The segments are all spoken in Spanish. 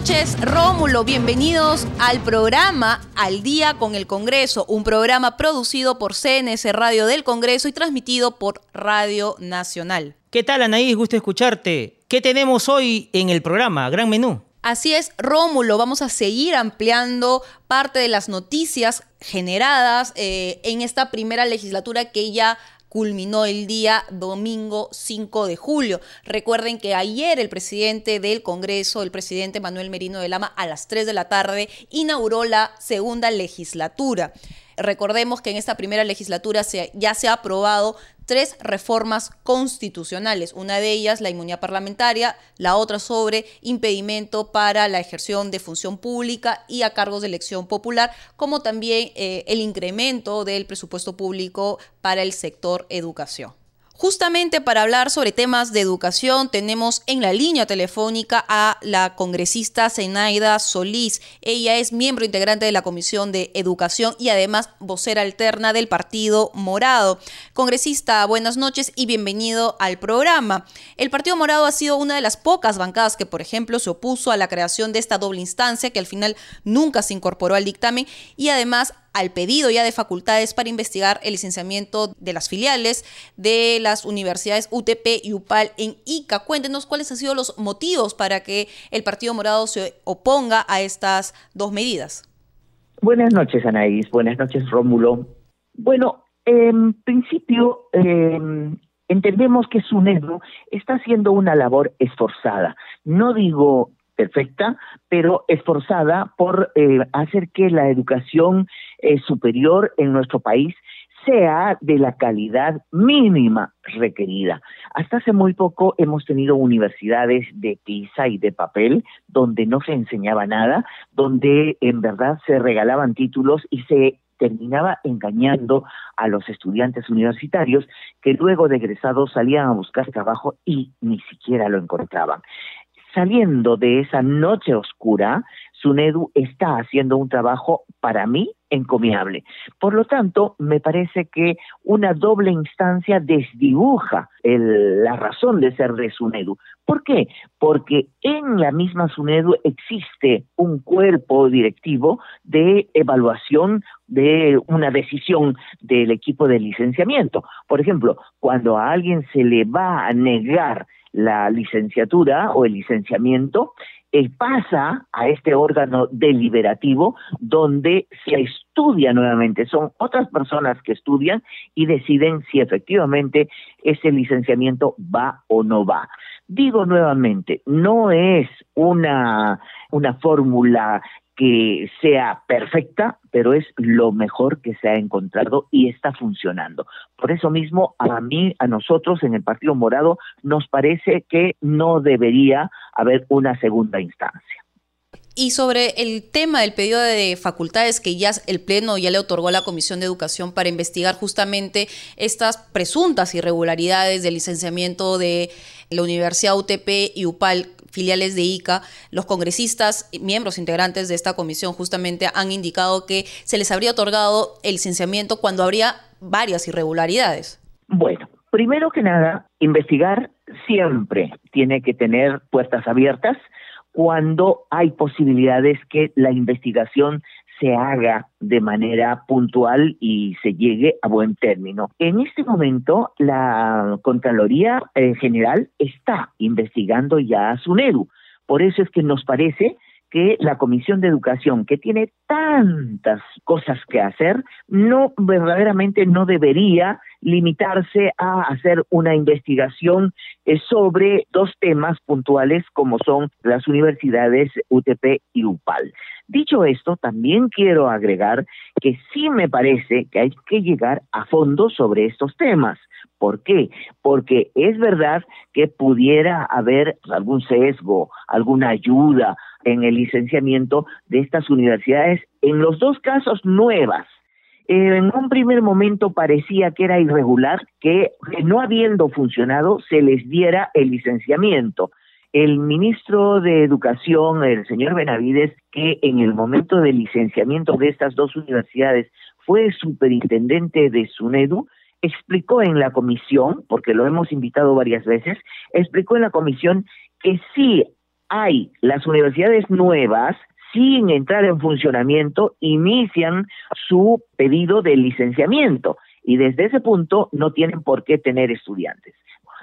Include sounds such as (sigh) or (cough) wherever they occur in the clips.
Noches, Rómulo. Bienvenidos al programa Al Día con el Congreso, un programa producido por CNS Radio del Congreso y transmitido por Radio Nacional. ¿Qué tal, Anaís? Gusto escucharte. ¿Qué tenemos hoy en el programa? Gran menú. Así es, Rómulo, vamos a seguir ampliando parte de las noticias generadas eh, en esta primera legislatura que ya culminó el día domingo 5 de julio. Recuerden que ayer el presidente del Congreso, el presidente Manuel Merino de Lama, a las 3 de la tarde inauguró la segunda legislatura. Recordemos que en esta primera legislatura ya se ha aprobado tres reformas constitucionales, una de ellas la inmunidad parlamentaria, la otra sobre impedimento para la ejerción de función pública y a cargos de elección popular, como también eh, el incremento del presupuesto público para el sector educación. Justamente para hablar sobre temas de educación tenemos en la línea telefónica a la congresista Zenaida Solís. Ella es miembro integrante de la Comisión de Educación y además vocera alterna del Partido Morado. Congresista, buenas noches y bienvenido al programa. El Partido Morado ha sido una de las pocas bancadas que, por ejemplo, se opuso a la creación de esta doble instancia que al final nunca se incorporó al dictamen y además al pedido ya de facultades para investigar el licenciamiento de las filiales de las universidades UTP y UPAL en ICA. Cuéntenos cuáles han sido los motivos para que el Partido Morado se oponga a estas dos medidas. Buenas noches, Anaís. Buenas noches, Rómulo. Bueno, en principio, em, entendemos que SUNEDU está haciendo una labor esforzada. No digo perfecta, pero esforzada por eh, hacer que la educación eh, superior en nuestro país sea de la calidad mínima requerida. Hasta hace muy poco hemos tenido universidades de pizza y de papel donde no se enseñaba nada, donde en verdad se regalaban títulos y se terminaba engañando a los estudiantes universitarios que luego de egresados salían a buscar trabajo y ni siquiera lo encontraban saliendo de esa noche oscura, SUNEDU está haciendo un trabajo para mí encomiable. Por lo tanto, me parece que una doble instancia desdibuja la razón de ser de SUNEDU. ¿Por qué? Porque en la misma SUNEDU existe un cuerpo directivo de evaluación de una decisión del equipo de licenciamiento. Por ejemplo, cuando a alguien se le va a negar la licenciatura o el licenciamiento, eh, pasa a este órgano deliberativo donde se estudia nuevamente. Son otras personas que estudian y deciden si efectivamente ese licenciamiento va o no va. Digo nuevamente, no es una, una fórmula que sea perfecta, pero es lo mejor que se ha encontrado y está funcionando. Por eso mismo, a mí, a nosotros en el Partido Morado, nos parece que no debería haber una segunda instancia. Y sobre el tema del pedido de facultades que ya el Pleno ya le otorgó a la Comisión de Educación para investigar justamente estas presuntas irregularidades del licenciamiento de la Universidad UTP y UPAL, filiales de ICA, los congresistas, miembros integrantes de esta comisión justamente han indicado que se les habría otorgado el licenciamiento cuando habría varias irregularidades. Bueno, primero que nada, investigar siempre tiene que tener puertas abiertas cuando hay posibilidades que la investigación se haga de manera puntual y se llegue a buen término. En este momento, la Contraloría eh, General está investigando ya a SUNEDU. Por eso es que nos parece que la Comisión de Educación, que tiene tantas cosas que hacer, no verdaderamente no debería limitarse a hacer una investigación eh, sobre dos temas puntuales como son las universidades UTP y UPAL. Dicho esto, también quiero agregar que sí me parece que hay que llegar a fondo sobre estos temas. ¿Por qué? Porque es verdad que pudiera haber algún sesgo, alguna ayuda, en el licenciamiento de estas universidades, en los dos casos nuevas. Eh, en un primer momento parecía que era irregular que, no habiendo funcionado, se les diera el licenciamiento. El ministro de Educación, el señor Benavides, que en el momento del licenciamiento de estas dos universidades fue superintendente de SUNEDU, explicó en la comisión, porque lo hemos invitado varias veces, explicó en la comisión que sí hay las universidades nuevas, sin entrar en funcionamiento, inician su pedido de licenciamiento y desde ese punto no tienen por qué tener estudiantes.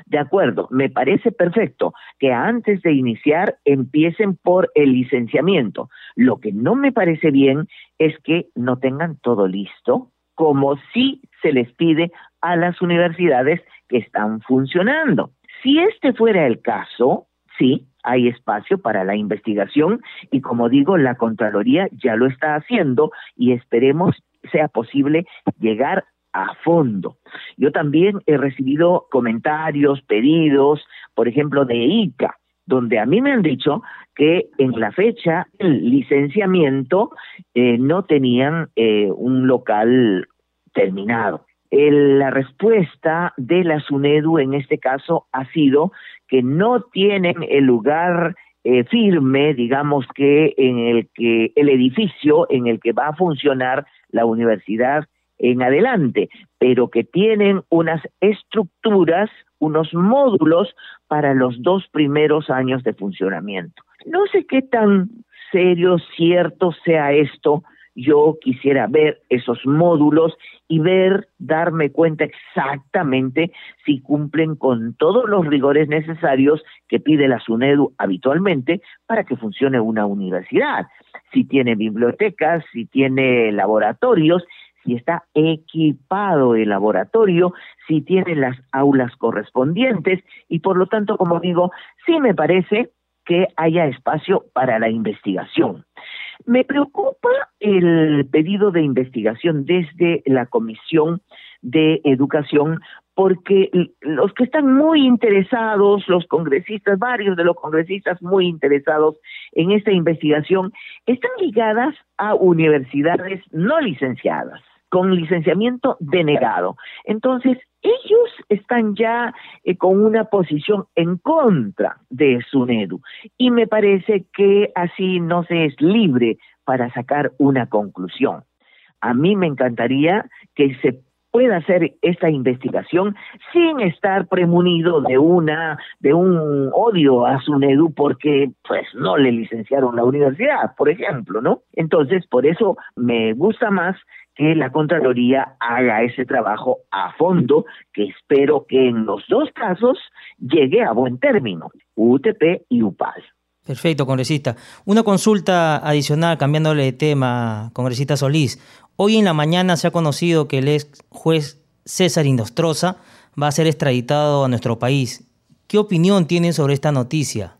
De acuerdo, me parece perfecto que antes de iniciar empiecen por el licenciamiento. Lo que no me parece bien es que no tengan todo listo, como si se les pide a las universidades que están funcionando. Si este fuera el caso, sí, hay espacio para la investigación y como digo, la Contraloría ya lo está haciendo y esperemos sea posible llegar a fondo. Yo también he recibido comentarios, pedidos, por ejemplo, de ICA, donde a mí me han dicho que en la fecha el licenciamiento eh, no tenían eh, un local terminado. La respuesta de la SUNEDU en este caso ha sido que no tienen el lugar eh, firme, digamos que en el que el edificio en el que va a funcionar la universidad en adelante, pero que tienen unas estructuras, unos módulos para los dos primeros años de funcionamiento. No sé qué tan serio, cierto sea esto, yo quisiera ver esos módulos y ver, darme cuenta exactamente si cumplen con todos los rigores necesarios que pide la SUNEDU habitualmente para que funcione una universidad. Si tiene bibliotecas, si tiene laboratorios, si está equipado el laboratorio, si tiene las aulas correspondientes y por lo tanto, como digo, sí me parece que haya espacio para la investigación. Me preocupa el pedido de investigación desde la Comisión de Educación porque los que están muy interesados, los congresistas, varios de los congresistas muy interesados en esta investigación, están ligadas a universidades no licenciadas con licenciamiento denegado. Entonces, ellos están ya eh, con una posición en contra de SUNEDU y me parece que así no se es libre para sacar una conclusión. A mí me encantaría que se pueda hacer esta investigación sin estar premunido de una de un odio a SUNEDU porque pues no le licenciaron la universidad, por ejemplo, ¿no? Entonces, por eso me gusta más que la Contraloría haga ese trabajo a fondo, que espero que en los dos casos llegue a buen término, UTP y UPAL. Perfecto, congresista. Una consulta adicional, cambiándole de tema, congresista Solís. Hoy en la mañana se ha conocido que el ex juez César Indostroza va a ser extraditado a nuestro país. ¿Qué opinión tiene sobre esta noticia?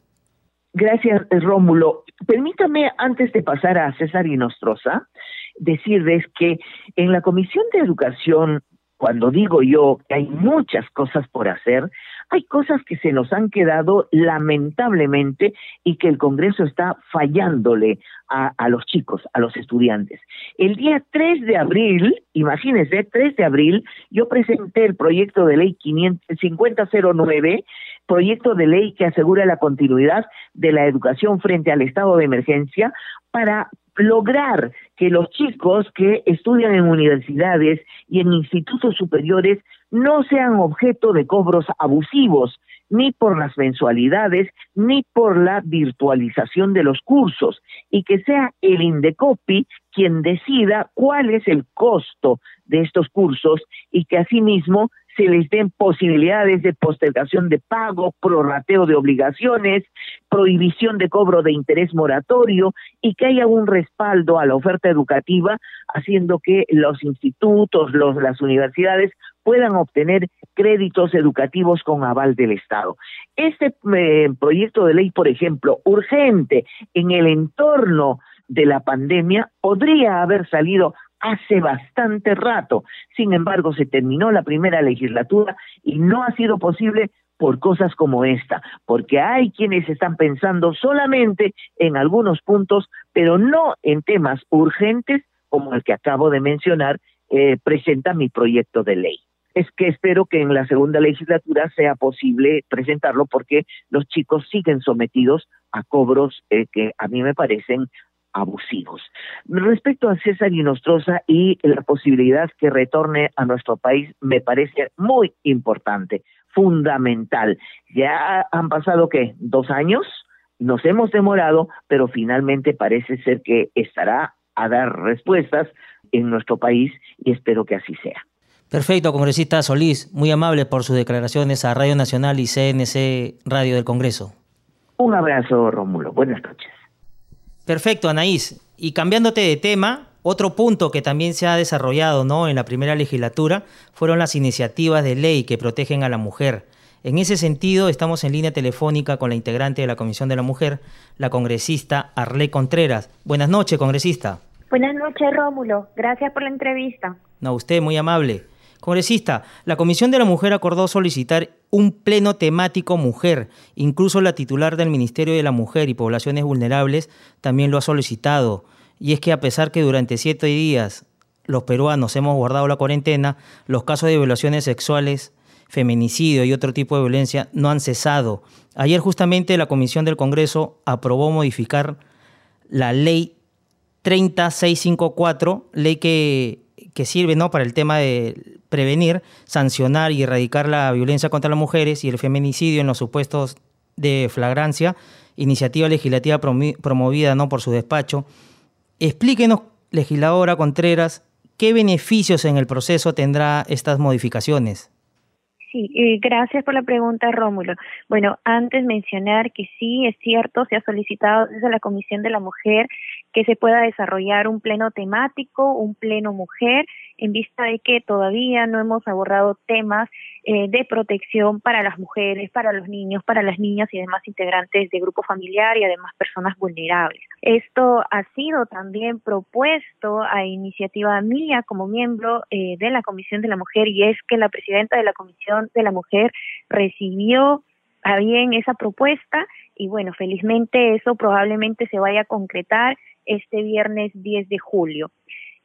Gracias, Rómulo. Permítame, antes de pasar a César Indostroza, decirles que en la Comisión de Educación, cuando digo yo que hay muchas cosas por hacer, hay cosas que se nos han quedado lamentablemente y que el Congreso está fallándole a, los chicos, a los estudiantes. El día 3 de abril, imagínense, 3 de abril, yo presenté el proyecto de ley 5009, proyecto de ley que asegura la continuidad de la educación frente al estado de emergencia para lograr que los chicos que estudian en universidades y en institutos superiores no sean objeto de cobros abusivos, ni por las mensualidades, ni por la virtualización de los cursos, y que sea el INDECOPI quien decida cuál es el costo de estos cursos y que asimismo se les den posibilidades de postergación de pago, prorrateo de obligaciones, prohibición de cobro de interés moratorio y que haya un respaldo a la oferta educativa, haciendo que los institutos, las universidades puedan obtener créditos educativos con aval del Estado. Este eh, proyecto de ley, por ejemplo, urgente en el entorno de la pandemia, podría haber salido hace bastante rato. Sin embargo, se terminó la primera legislatura y no ha sido posible por cosas como esta, porque hay quienes están pensando solamente en algunos puntos, pero no en temas urgentes como el que acabo de mencionar, eh, presenta mi proyecto de ley. Es que espero que en la segunda legislatura sea posible presentarlo porque los chicos siguen sometidos a cobros eh, que a mí me parecen abusivos. Respecto a César Inostroza y la posibilidad que retorne a nuestro país, me parece muy importante, fundamental. Ya han pasado, ¿qué? ¿Dos años? Nos hemos demorado, pero finalmente parece ser que estará a dar respuestas en nuestro país y espero que así sea. Perfecto, congresista Solís, muy amable por sus declaraciones a Radio Nacional y CNC Radio del Congreso. Un abrazo, Rómulo. Buenas noches. Perfecto, Anaís. Y cambiándote de tema, otro punto que también se ha desarrollado ¿no? en la primera legislatura fueron las iniciativas de ley que protegen a la mujer. En ese sentido, estamos en línea telefónica con la integrante de la Comisión de la Mujer, la congresista Arlé Contreras. Buenas noches, congresista. Buenas noches, Rómulo. Gracias por la entrevista. No, usted, muy amable. Congresista, la Comisión de la Mujer acordó solicitar un pleno temático mujer. Incluso la titular del Ministerio de la Mujer y Poblaciones Vulnerables también lo ha solicitado. Y es que a pesar que durante siete días los peruanos hemos guardado la cuarentena, los casos de violaciones sexuales, feminicidio y otro tipo de violencia no han cesado. Ayer justamente la Comisión del Congreso aprobó modificar la ley 30654, ley que, que sirve ¿no? para el tema de prevenir, sancionar y erradicar la violencia contra las mujeres y el feminicidio en los supuestos de flagrancia, iniciativa legislativa promovida ¿no? por su despacho. Explíquenos, legisladora Contreras, qué beneficios en el proceso tendrá estas modificaciones. Sí, eh, gracias por la pregunta, Rómulo. Bueno, antes mencionar que sí, es cierto, se ha solicitado desde la Comisión de la Mujer que se pueda desarrollar un pleno temático, un pleno mujer, en vista de que todavía no hemos abordado temas eh, de protección para las mujeres, para los niños, para las niñas y demás integrantes de grupo familiar y además personas vulnerables. Esto ha sido también propuesto a iniciativa mía como miembro eh, de la Comisión de la Mujer y es que la presidenta de la Comisión de la Mujer recibió a bien esa propuesta y bueno, felizmente eso probablemente se vaya a concretar este viernes 10 de julio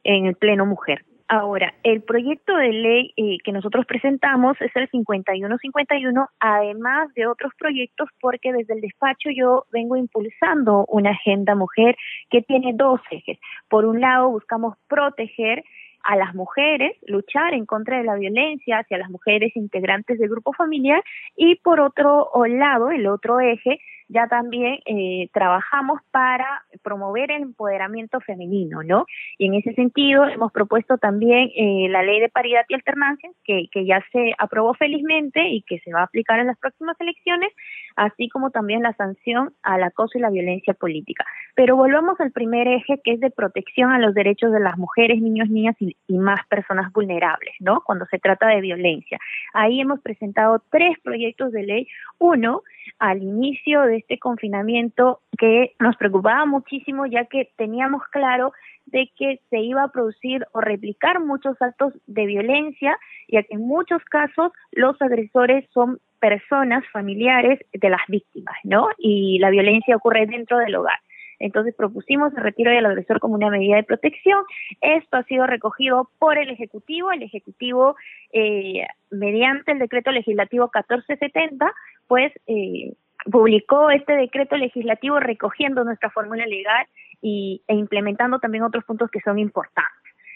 en el Pleno Mujer. Ahora, el proyecto de ley eh, que nosotros presentamos es el 5151, además de otros proyectos, porque desde el despacho yo vengo impulsando una agenda mujer que tiene dos ejes. Por un lado, buscamos proteger a las mujeres, luchar en contra de la violencia hacia las mujeres integrantes del grupo familiar y por otro lado, el otro eje, ya también eh, trabajamos para promover el empoderamiento femenino, ¿no? Y en ese sentido hemos propuesto también eh, la ley de paridad y alternancia, que, que ya se aprobó felizmente y que se va a aplicar en las próximas elecciones, así como también la sanción al acoso y la violencia política. Pero volvamos al primer eje, que es de protección a los derechos de las mujeres, niños, niñas y, y más personas vulnerables, ¿no? Cuando se trata de violencia. Ahí hemos presentado tres proyectos de ley. Uno, al inicio de este confinamiento que nos preocupaba muchísimo ya que teníamos claro de que se iba a producir o replicar muchos actos de violencia, ya que en muchos casos los agresores son personas familiares de las víctimas, ¿no? Y la violencia ocurre dentro del hogar. Entonces propusimos el retiro del agresor como una medida de protección. Esto ha sido recogido por el Ejecutivo. El Ejecutivo, eh, mediante el decreto legislativo 1470, pues eh, publicó este decreto legislativo recogiendo nuestra fórmula legal y, e implementando también otros puntos que son importantes.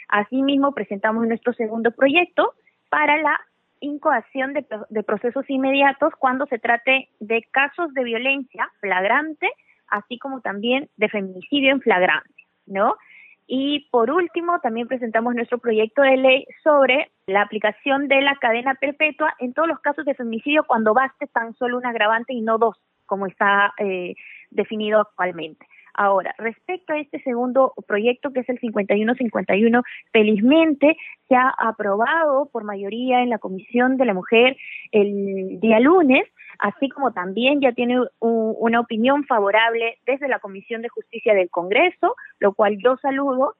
Asimismo, presentamos nuestro segundo proyecto para la incoación de, procesos inmediatos cuando se trate de casos de violencia flagrante así como también de feminicidio en flagrancia, ¿no? Y por último, también presentamos nuestro proyecto de ley sobre la aplicación de la cadena perpetua en todos los casos de feminicidio cuando baste tan solo un agravante y no dos, como está eh, definido actualmente. Ahora, respecto a este segundo proyecto, que es el 5151, felizmente se ha aprobado por mayoría en la Comisión de la Mujer el día lunes así como también ya tiene una opinión favorable desde la Comisión de Justicia del Congreso, lo cual yo saludo.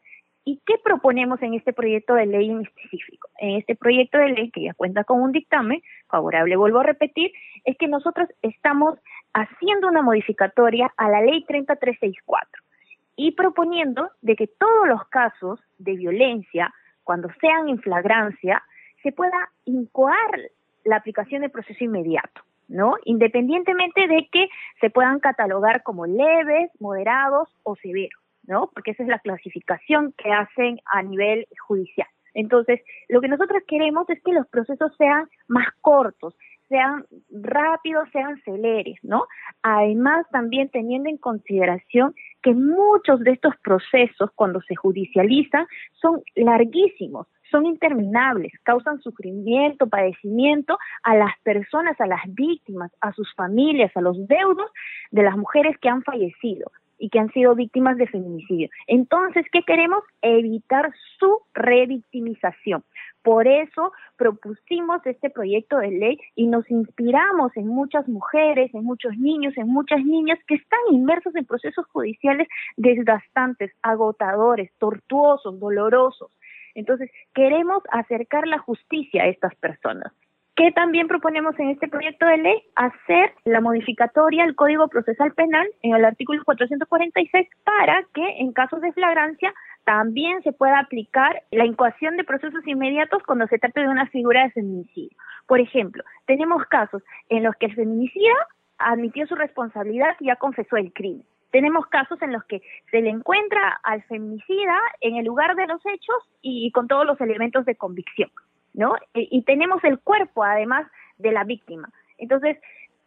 ¿Y qué proponemos en este proyecto de ley en específico? En este proyecto de ley, que ya cuenta con un dictamen favorable, vuelvo a repetir, es que nosotros estamos haciendo una modificatoria a la ley 30364 y proponiendo de que todos los casos de violencia, cuando sean en flagrancia, se pueda incoar la aplicación de proceso inmediato, ¿no? Independientemente de que se puedan catalogar como leves, moderados o severos, ¿no? Porque esa es la clasificación que hacen a nivel judicial. Entonces, lo que nosotros queremos es que los procesos sean más cortos, sean rápidos, sean celeres, ¿no? Además, también teniendo en consideración que muchos de estos procesos, cuando se judicializan, son larguísimos, son interminables, causan sufrimiento, padecimiento a las personas, a las víctimas, a sus familias, a los deudos de las mujeres que han fallecido y que han sido víctimas de feminicidio. Entonces, ¿qué queremos? Evitar su revictimización. Por eso propusimos este proyecto de ley y nos inspiramos en muchas mujeres, en muchos niños, en muchas niñas que están inmersos en procesos judiciales desgastantes, agotadores, tortuosos, dolorosos. Entonces, queremos acercar la justicia a estas personas. ¿Qué también proponemos en este proyecto de ley? Hacer la modificatoria al Código Procesal Penal en el artículo 446 para que en casos de flagrancia también se puede aplicar la incoación de procesos inmediatos cuando se trata de una figura de feminicidio. Por ejemplo, tenemos casos en los que el feminicida admitió su responsabilidad y ya confesó el crimen. Tenemos casos en los que se le encuentra al feminicida en el lugar de los hechos y con todos los elementos de convicción, ¿no? Y, tenemos el cuerpo, además, de la víctima. Entonces,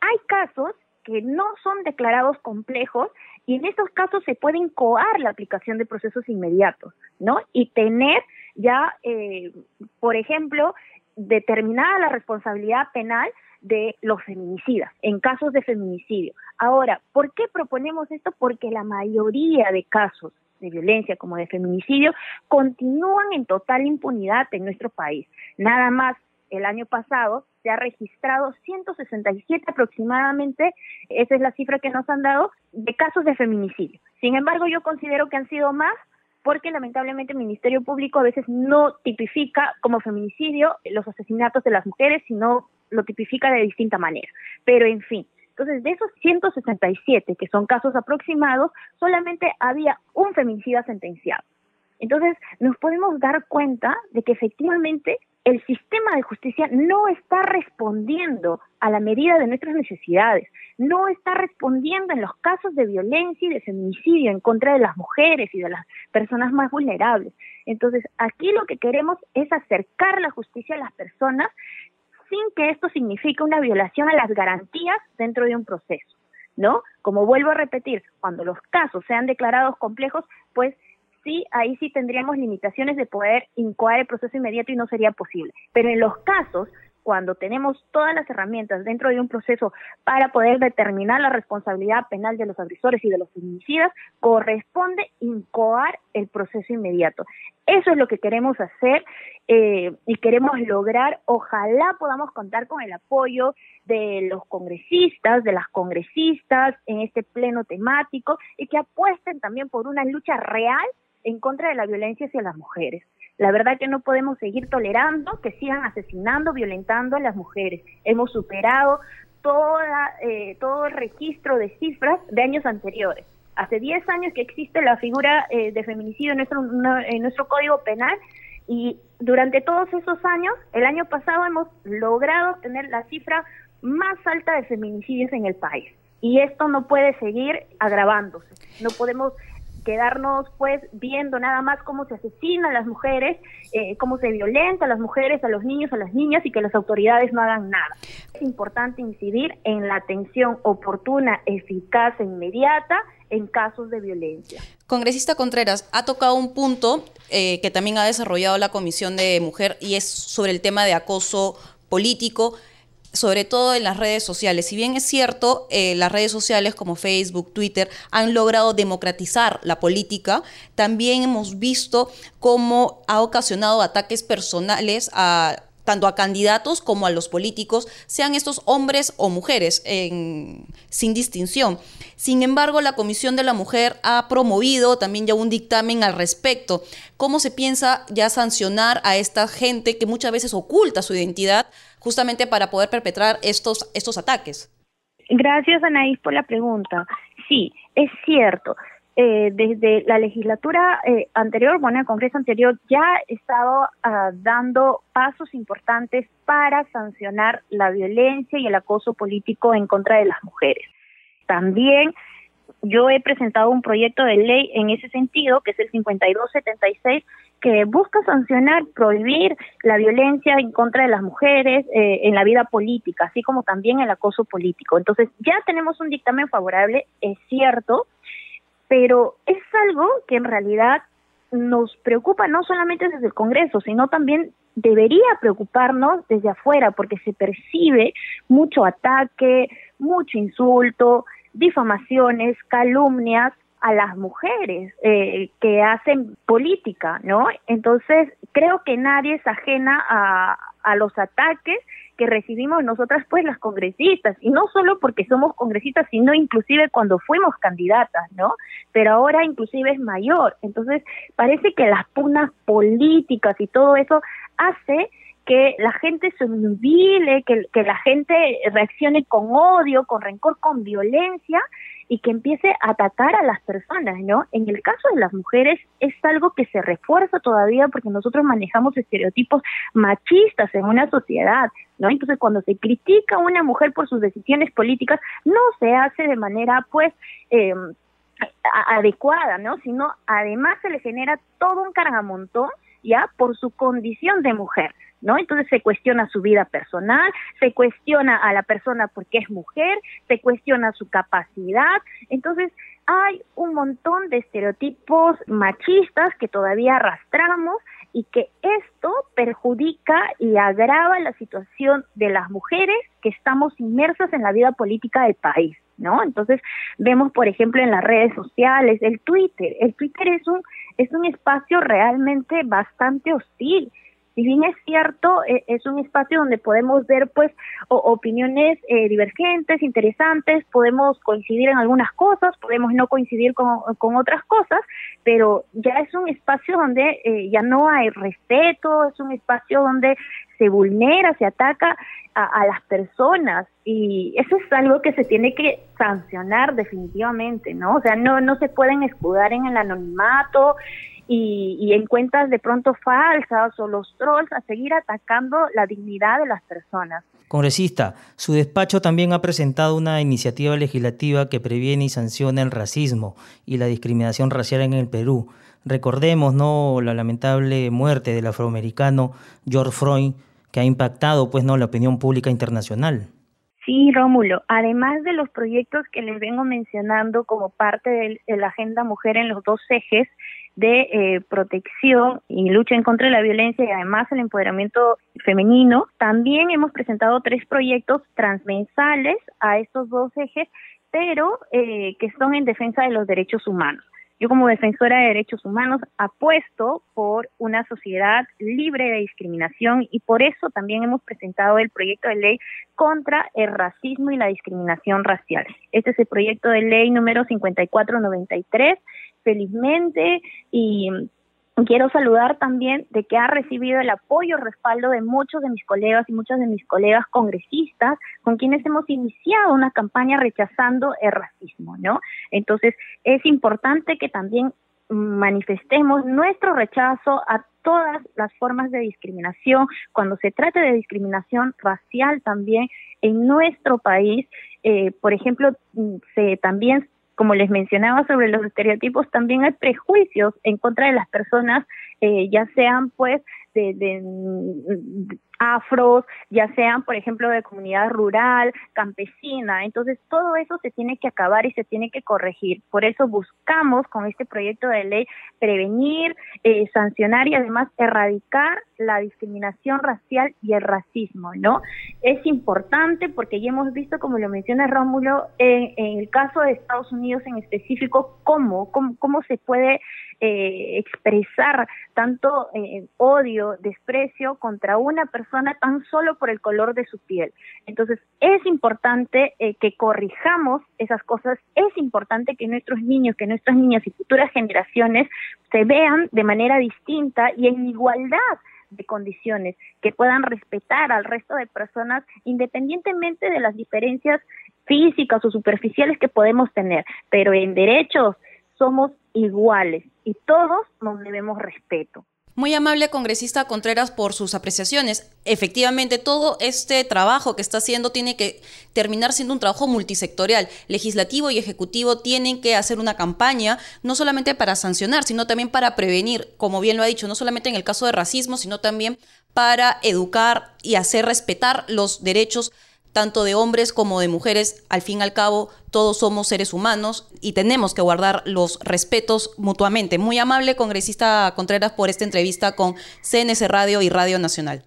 hay casos que no son declarados complejos y en estos casos se puede incoar la aplicación de procesos inmediatos, ¿no? Y tener ya, eh, por ejemplo, determinada la responsabilidad penal de los feminicidas, en casos de feminicidio. Ahora, ¿por qué proponemos esto? Porque la mayoría de casos de violencia como de feminicidio continúan en total impunidad en nuestro país. Nada más el año pasado se ha registrado 167 aproximadamente, esa es la cifra que nos han dado, de casos de feminicidio. Sin embargo, yo considero que han sido más porque lamentablemente el Ministerio Público a veces no tipifica como feminicidio los asesinatos de las mujeres, sino lo tipifica de distinta manera. Pero en fin, entonces de esos 167 que son casos aproximados, solamente había un feminicida sentenciado. Entonces nos podemos dar cuenta de que efectivamente el sistema de justicia no está respondiendo a la medida de nuestras necesidades, no está respondiendo en los casos de violencia y de feminicidio en contra de las mujeres y de las personas más vulnerables. Entonces, aquí lo que queremos es acercar la justicia a las personas sin que esto signifique una violación a las garantías dentro de un proceso, ¿no? Como vuelvo a repetir, cuando los casos sean declarados complejos, pues sí, ahí sí tendríamos limitaciones de poder incoar el proceso inmediato y no sería posible. Pero en los casos cuando tenemos todas las herramientas dentro de un proceso para poder determinar la responsabilidad penal de los agresores y de los feminicidas, corresponde incoar el proceso inmediato. Eso es lo que queremos hacer eh, y queremos lograr. Ojalá podamos contar con el apoyo de los congresistas, de las congresistas en este pleno temático y que apuesten también por una lucha real en contra de la violencia hacia las mujeres. La verdad que no podemos seguir tolerando que sigan asesinando, violentando a las mujeres. Hemos superado toda, eh, todo el registro de cifras de años anteriores. Hace 10 años que existe la figura eh, de feminicidio en nuestro, en nuestro código penal y durante todos esos años, el año pasado hemos logrado tener la cifra más alta de feminicidios en el país. Y esto no puede seguir agravándose. No podemos quedarnos pues viendo nada más cómo se asesina a las mujeres, eh, cómo se violenta a las mujeres, a los niños, a las niñas y que las autoridades no hagan nada. Es importante incidir en la atención oportuna, eficaz e inmediata en casos de violencia. Congresista Contreras, ha tocado un punto eh, que también ha desarrollado la Comisión de Mujer y es sobre el tema de acoso político sobre todo en las redes sociales. Si bien es cierto, eh, las redes sociales como Facebook, Twitter han logrado democratizar la política, también hemos visto cómo ha ocasionado ataques personales a tanto a candidatos como a los políticos, sean estos hombres o mujeres, sin distinción. Sin embargo, la Comisión de la Mujer ha promovido también ya un dictamen al respecto. ¿Cómo se piensa ya sancionar a esta gente que muchas veces oculta su identidad justamente para poder perpetrar estos, estos ataques? Gracias, Anaís, por la pregunta. Sí, es cierto. Eh, desde la legislatura eh, anterior, bueno, el Congreso anterior ya ha estado ah, dando pasos importantes para sancionar la violencia y el acoso político en contra de las mujeres. También yo he presentado un proyecto de ley en ese sentido, que es el 5276, que busca sancionar, prohibir la violencia en contra de las mujeres eh, en la vida política, así como también el acoso político. Entonces, ya tenemos un dictamen favorable, es cierto, pero es algo que en realidad nos preocupa no solamente desde el Congreso, sino también debería preocuparnos desde afuera, porque se percibe mucho ataque, mucho insulto, difamaciones, calumnias a las mujeres eh, que hacen política, ¿no? Entonces, creo que nadie es ajena a, a los ataques que recibimos nosotras pues las congresistas. Y no solo porque somos congresistas sino inclusive cuando fuimos candidatas no pero ahora inclusive es mayor. Entonces parece que las pugnas políticas y todo eso hace que la gente se humille, que, que la gente reaccione con odio, con rencor, con violencia y que empiece a atacar a las personas, ¿no? En el caso de las mujeres es algo que se refuerza todavía porque nosotros manejamos estereotipos machistas en una sociedad, ¿no? Entonces cuando se critica a una mujer por sus decisiones políticas no se hace de manera, pues, eh, adecuada, ¿no? Sino además se le genera todo un cargamontón ya por su condición de mujer. ¿No? Entonces se cuestiona su vida personal, se cuestiona a la persona porque es mujer, se cuestiona su capacidad. Entonces hay un montón de estereotipos machistas que todavía arrastramos y que esto perjudica y agrava la situación de las mujeres que estamos inmersas en la vida política del país, ¿no? Entonces, vemos por ejemplo en las redes sociales, el Twitter, el Twitter es un es un espacio realmente bastante hostil si bien es cierto, e, es un espacio donde podemos ver pues opiniones eh, divergentes, interesantes, podemos coincidir en algunas cosas, podemos no coincidir con, otras cosas, pero ya es un espacio donde eh, ya no hay respeto, es un espacio donde se vulnera, se ataca a, a, las personas y eso es algo que se tiene que sancionar definitivamente, ¿no? O sea, no, no se pueden escudar en el anonimato y, en cuentas de pronto falsas o los trolls a seguir atacando la dignidad de las personas. Congresista, su despacho también ha presentado una iniciativa legislativa que previene y sanciona el racismo y la discriminación racial en el Perú. Recordemos no la lamentable muerte del afroamericano George Floyd que ha impactado pues no la opinión pública internacional. Sí, Rómulo. Además de los proyectos que les vengo mencionando como parte de la Agenda Mujer en los dos ejes, de eh, protección y lucha en contra de la violencia y además el empoderamiento femenino. También hemos presentado tres proyectos transversales a estos dos ejes, pero eh, que son en defensa de los derechos humanos. Yo como defensora de derechos humanos apuesto por una sociedad libre de discriminación y por eso también hemos presentado el proyecto de ley contra el racismo y la discriminación racial. Este es el proyecto de ley número 5493 felizmente y quiero saludar también de que ha recibido el apoyo respaldo de muchos de mis colegas y muchas de mis colegas congresistas con quienes hemos iniciado una campaña rechazando el racismo, ¿no? Entonces, es importante que también manifestemos nuestro rechazo a todas las formas de discriminación, cuando se trate de discriminación racial también en nuestro país, eh, por ejemplo, se también como les mencionaba sobre los estereotipos, también hay prejuicios en contra de las personas, eh, ya sean pues de, de, afros, ya sean, por ejemplo, de comunidad rural, campesina. Entonces, todo eso se tiene que acabar y se tiene que corregir. Por eso buscamos con este proyecto de ley prevenir, eh, sancionar y además erradicar la discriminación racial y el racismo, ¿no? Es importante porque ya hemos visto, como lo menciona Rómulo, en, en el caso de Estados Unidos en específico, cómo, cómo, cómo se puede eh, expresar tanto eh, odio, desprecio contra una persona tan solo por el color de su piel. Entonces, es importante eh, que corrijamos esas cosas, es importante que nuestros niños, que nuestras niñas y futuras generaciones se vean de manera distinta y en igualdad de condiciones, que puedan respetar al resto de personas independientemente de las diferencias físicas o superficiales que podemos tener, pero en derechos somos iguales y todos nos debemos respeto. Muy amable congresista Contreras por sus apreciaciones. Efectivamente, todo este trabajo que está haciendo tiene que terminar siendo un trabajo multisectorial. Legislativo y ejecutivo tienen que hacer una campaña, no solamente para sancionar, sino también para prevenir, como bien lo ha dicho, no solamente en el caso de racismo, sino también para educar y hacer respetar los derechos tanto de hombres como de mujeres, al fin y al cabo todos somos seres humanos y tenemos que guardar los respetos mutuamente. Muy amable, congresista Contreras, por esta entrevista con CNS Radio y Radio Nacional.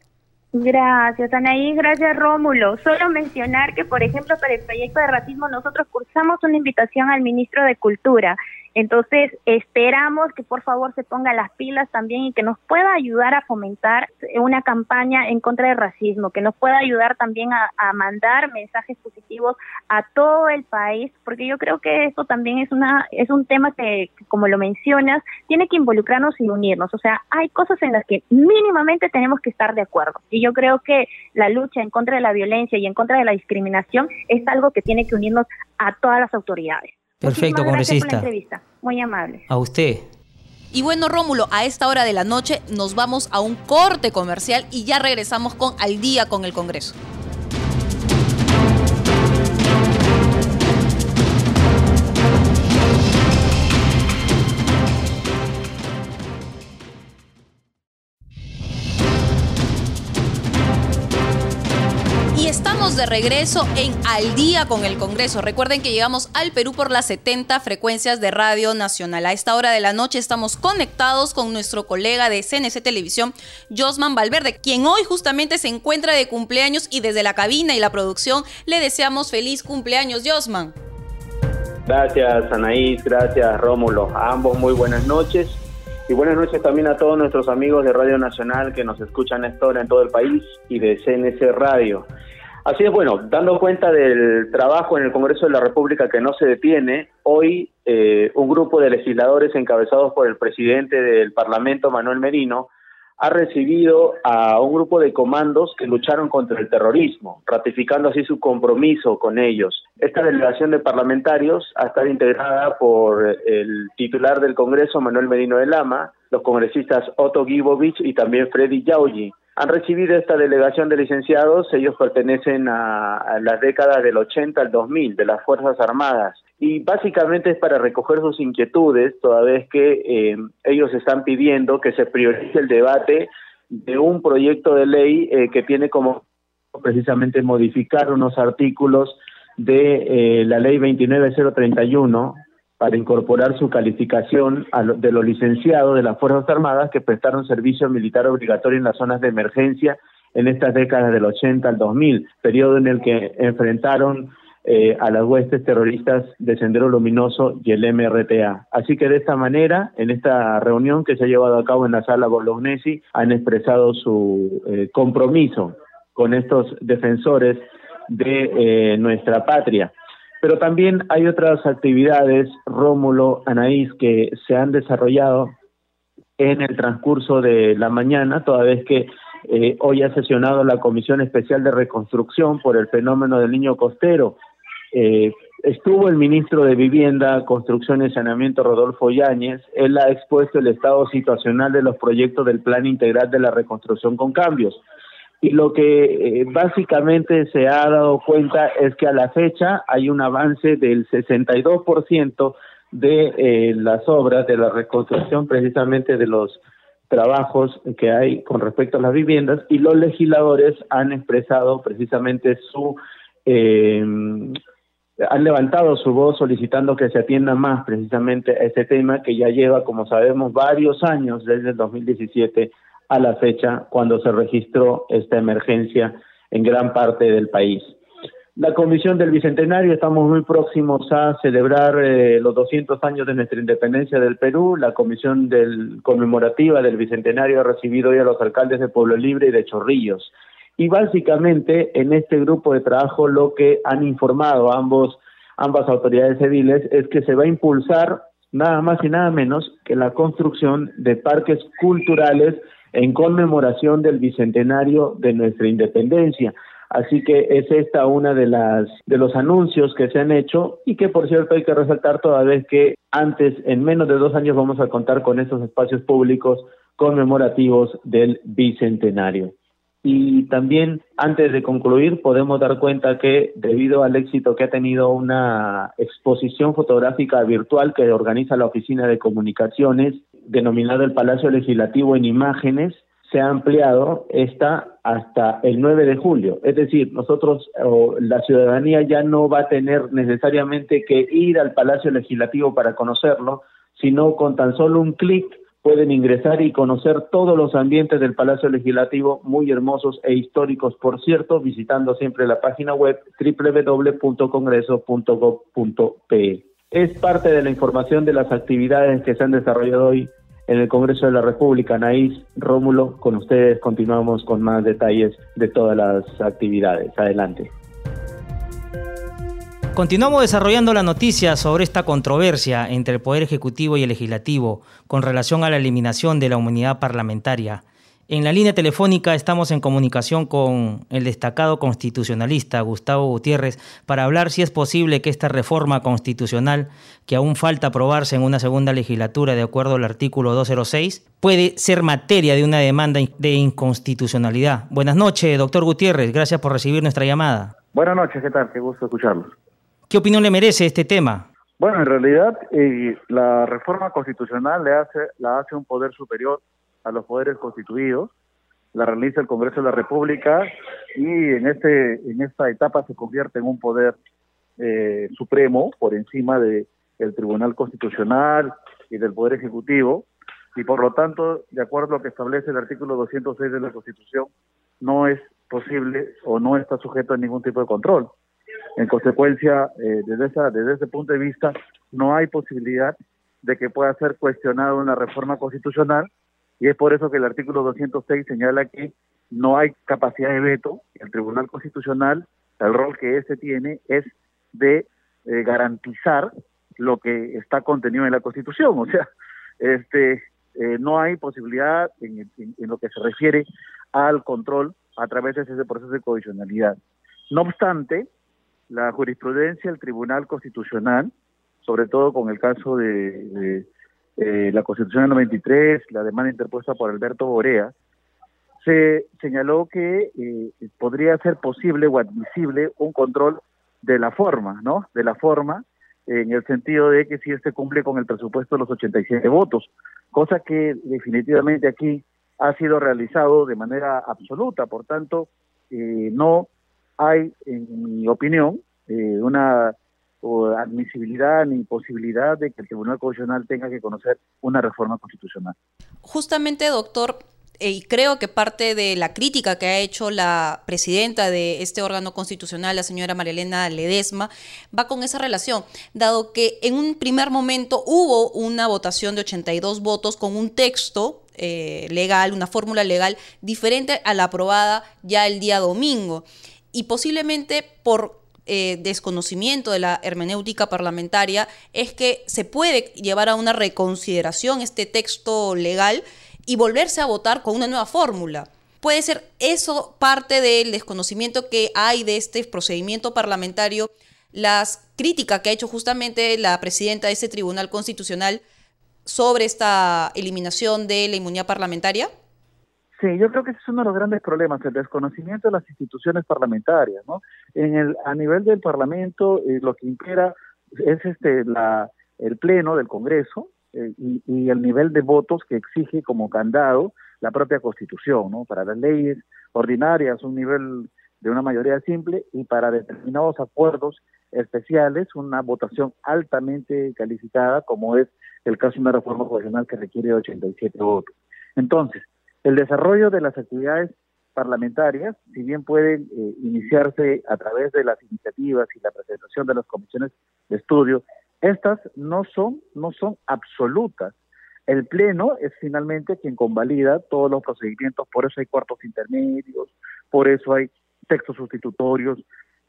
Gracias, Anaí. Gracias, Rómulo. Solo mencionar que, por ejemplo, para el proyecto de racismo, nosotros cursamos una invitación al ministro de Cultura entonces, esperamos que por favor se ponga las pilas también y que nos pueda ayudar a fomentar una campaña en contra del racismo, que nos pueda ayudar también a, mandar mensajes positivos a todo el país, porque yo creo que esto también es una es un tema que, como lo mencionas, tiene que involucrarnos y unirnos. O sea, hay cosas en las que mínimamente tenemos que estar de acuerdo. Y yo creo que la lucha en contra de la violencia y en contra de la discriminación es algo que tiene que unirnos a todas las autoridades. Perfecto, congresista. Muy amable. A usted. Y bueno, Rómulo, a esta hora de la noche nos vamos a un corte comercial y ya regresamos con Al día con el Congreso. De regreso en Al día con el Congreso. Recuerden que llegamos al Perú por las 70 frecuencias de Radio Nacional. A esta hora de la noche estamos conectados con nuestro colega de CNC Televisión, Josman Valverde, quien hoy justamente se encuentra de cumpleaños y desde la cabina y la producción le deseamos feliz cumpleaños, Josman. Gracias, Anaís. Gracias, Rómulo. A ambos muy buenas noches. Y buenas noches también a todos nuestros amigos de Radio Nacional que nos escuchan a esta hora en todo el país y de CNC Radio. Así es, bueno, dando cuenta del trabajo en el Congreso de la República que no se detiene, hoy eh, un grupo de legisladores encabezados por el presidente del Parlamento, Manuel Merino, ha recibido a un grupo de comandos que lucharon contra el terrorismo, ratificando así su compromiso con ellos. Esta delegación de parlamentarios ha estado integrada por el titular del Congreso, Manuel Merino de Lama, los congresistas Otto Gibovich y también Freddy Yauji han recibido esta delegación de licenciados, ellos pertenecen a, las décadas del 80 al 2000 de las Fuerzas Armadas. Y básicamente es para recoger sus inquietudes, toda vez que eh, ellos están pidiendo que se priorice el debate de un proyecto de ley eh, que tiene como precisamente modificar unos artículos de eh, la ley 29031 para incorporar su calificación de los licenciados de las Fuerzas Armadas que prestaron servicio militar obligatorio en las zonas de emergencia en estas décadas del 80 al 2000, periodo en el que enfrentaron eh, a las huestes terroristas de Sendero Luminoso y el MRTA. Así que de esta manera, en esta reunión que se ha llevado a cabo en la sala Bolognesi, han expresado su eh, compromiso con estos defensores de eh, nuestra patria. Pero también hay otras actividades, Rómulo, Anaís, que se han desarrollado en el transcurso de la mañana, toda vez que eh, hoy ha sesionado la Comisión Especial de Reconstrucción por el fenómeno del niño costero. Eh, estuvo el ministro de Vivienda, Construcción y Saneamiento, Rodolfo Yáñez. Él ha expuesto el estado situacional de los proyectos del Plan Integral de la Reconstrucción con Cambios y lo que eh, básicamente se ha dado cuenta es que a la fecha hay un avance del 62% de eh, las obras de la reconstrucción precisamente de los trabajos que hay con respecto a las viviendas y los legisladores han expresado precisamente su eh, han levantado su voz solicitando que se atienda más precisamente a este tema que ya lleva, como sabemos, varios años desde el 2017 a la fecha cuando se registró esta emergencia en gran parte del país. La Comisión del Bicentenario, estamos muy próximos a celebrar eh, los 200 años de nuestra independencia del Perú. La Comisión del, conmemorativa del Bicentenario ha recibido hoy a los alcaldes de Pueblo Libre y de Chorrillos. Y básicamente en este grupo de trabajo lo que han informado ambos, ambas autoridades civiles es que se va a impulsar nada más y nada menos que la construcción de parques culturales en conmemoración del Bicentenario de nuestra independencia. Así que es esta una de las de los anuncios que se han hecho y que por cierto hay que resaltar toda vez que antes en menos de dos años vamos a contar con estos espacios públicos conmemorativos del bicentenario. Y también antes de concluir podemos dar cuenta que debido al éxito que ha tenido una exposición fotográfica virtual que organiza la Oficina de Comunicaciones denominada el Palacio Legislativo en Imágenes, se ha ampliado esta hasta el 9 de julio. Es decir, nosotros, la ciudadanía ya no va a tener necesariamente que ir al Palacio Legislativo para conocerlo, sino con tan solo un clic pueden ingresar y conocer todos los ambientes del Palacio Legislativo, muy hermosos e históricos, por cierto, visitando siempre la página web www.congreso.gov.pe. Es parte de la información de las actividades que se han desarrollado hoy en el Congreso de la República. Naís, Rómulo, con ustedes continuamos con más detalles de todas las actividades. Adelante. Continuamos desarrollando la noticia sobre esta controversia entre el Poder Ejecutivo y el Legislativo con relación a la eliminación de la unidad parlamentaria. En la línea telefónica estamos en comunicación con el destacado constitucionalista Gustavo Gutiérrez para hablar si es posible que esta reforma constitucional, que aún falta aprobarse en una segunda legislatura de acuerdo al artículo 206, puede ser materia de una demanda de inconstitucionalidad. Buenas noches, doctor Gutiérrez. Gracias por recibir nuestra llamada. Buenas noches, ¿qué tal? Qué gusto escucharlos. ¿Qué opinión le merece este tema? Bueno, en realidad eh, la reforma constitucional le hace, la hace un poder superior a los poderes constituidos, la realiza el Congreso de la República y en este en esta etapa se convierte en un poder eh, supremo por encima de el Tribunal Constitucional y del Poder Ejecutivo y por lo tanto, de acuerdo a lo que establece el artículo 206 de la Constitución, no es posible o no está sujeto a ningún tipo de control. En consecuencia, eh, desde, esa, desde ese punto de vista, no hay posibilidad de que pueda ser cuestionada una reforma constitucional y es por eso que el artículo 206 señala que no hay capacidad de veto. El Tribunal Constitucional, el rol que ese tiene es de eh, garantizar lo que está contenido en la Constitución. O sea, este eh, no hay posibilidad en, lo que se refiere al control a través de ese proceso de condicionalidad. No obstante, la jurisprudencia del Tribunal Constitucional, sobre todo con el caso de eh, la Constitución del 93, la demanda interpuesta por Alberto Borea, se señaló que eh, podría ser posible o admisible un control de la forma, ¿no? De la forma, en el sentido de que si este cumple con el presupuesto de los 87 votos, cosa que definitivamente aquí ha sido realizado de manera absoluta, por tanto, eh, no hay, en mi opinión, una o admisibilidad ni posibilidad de que el Tribunal Constitucional tenga que conocer una reforma constitucional. Justamente, doctor, eh, y creo que parte de la crítica que ha hecho la presidenta de este órgano constitucional, la señora María Elena Ledesma, va con esa relación, dado que en un primer momento hubo una votación de 82 votos con un texto eh, legal, una fórmula legal diferente a la aprobada ya el día domingo. Y posiblemente por eh, desconocimiento de la hermenéutica parlamentaria es que se puede llevar a una reconsideración este texto legal y volverse a votar con una nueva fórmula. Puede ser eso parte del desconocimiento que hay de este procedimiento parlamentario, las críticas que ha hecho justamente la presidenta de ese Tribunal Constitucional sobre esta eliminación de la inmunidad parlamentaria? Sí, yo creo que ese es uno de los grandes problemas, el desconocimiento de las instituciones parlamentarias, ¿no? En el, a nivel del Parlamento, eh, lo que impera es este la, el pleno del Congreso eh, y, y, el nivel de votos que exige como candado la propia Constitución, ¿no? Para las leyes ordinarias, un nivel de una mayoría simple y para determinados acuerdos especiales, una votación altamente calificada, como es el caso de una reforma constitucional que requiere 87 votos. Entonces, el desarrollo de las actividades parlamentarias, si bien pueden eh, iniciarse a través de las iniciativas y la presentación de las comisiones de estudio, estas no son, no son absolutas. El Pleno es finalmente quien convalida todos los procedimientos, por eso hay cuartos intermedios, por eso hay textos sustitutorios.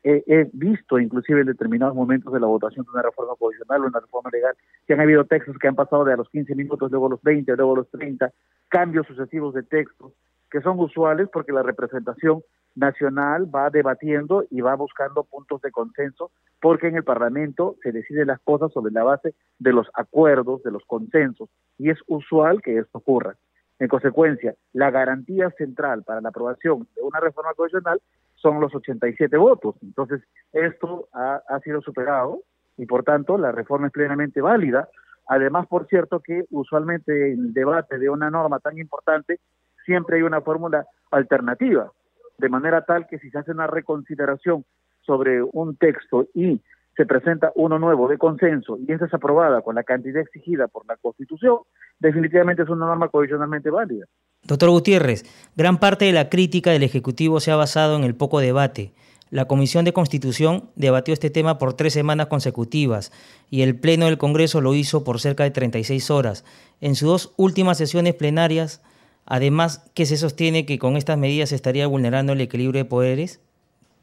He visto, inclusive en determinados momentos de la votación de una reforma constitucional o una reforma legal, que han habido textos que han pasado de a los 15 minutos, luego a los 20, luego a los 30, cambios sucesivos de textos, que son usuales porque la representación nacional va debatiendo y va buscando puntos de consenso, porque en el Parlamento se deciden las cosas sobre la base de los acuerdos, de los consensos, y es usual que esto ocurra. En consecuencia, la garantía central para la aprobación de una reforma constitucional son los 87 votos. Entonces, esto ha, ha sido superado y, por tanto, la reforma es plenamente válida. Además, por cierto, que usualmente en el debate de una norma tan importante siempre hay una fórmula alternativa, de manera tal que si se hace una reconsideración sobre un texto y se presenta uno nuevo de consenso y esa es aprobada con la cantidad exigida por la Constitución, definitivamente es una norma condicionalmente válida. Doctor Gutiérrez, gran parte de la crítica del Ejecutivo se ha basado en el poco debate. La Comisión de Constitución debatió este tema por tres semanas consecutivas y el Pleno del Congreso lo hizo por cerca de 36 horas. En sus dos últimas sesiones plenarias, Además, ¿qué se sostiene que con estas medidas se estaría vulnerando el equilibrio de poderes?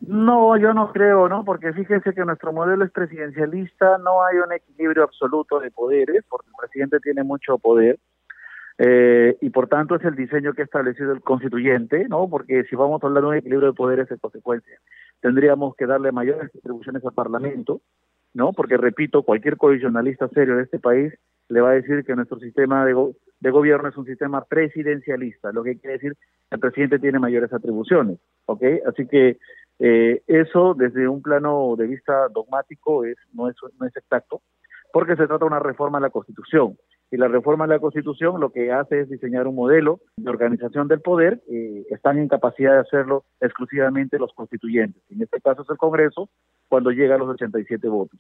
No, yo no creo, ¿no? Porque fíjense que nuestro modelo es presidencialista, no hay un equilibrio absoluto de poderes, porque el presidente tiene mucho poder, eh, y por tanto es el diseño que ha establecido el constituyente, ¿no? Porque si vamos a hablar de un equilibrio de poderes en consecuencia, tendríamos que darle mayores atribuciones al Parlamento, ¿no? Porque repito, cualquier coalicionalista serio de este país le va a decir que nuestro sistema de, de gobierno es un sistema presidencialista, lo que quiere decir que el presidente tiene mayores atribuciones, ¿ok? Así que eh, eso desde un plano de vista dogmático es no es no es exacto, porque se trata de una reforma a la Constitución y la reforma a la Constitución lo que hace es diseñar un modelo de organización del poder, eh, están en capacidad de hacerlo exclusivamente los constituyentes, en este caso es el Congreso, cuando llega a los 87 votos.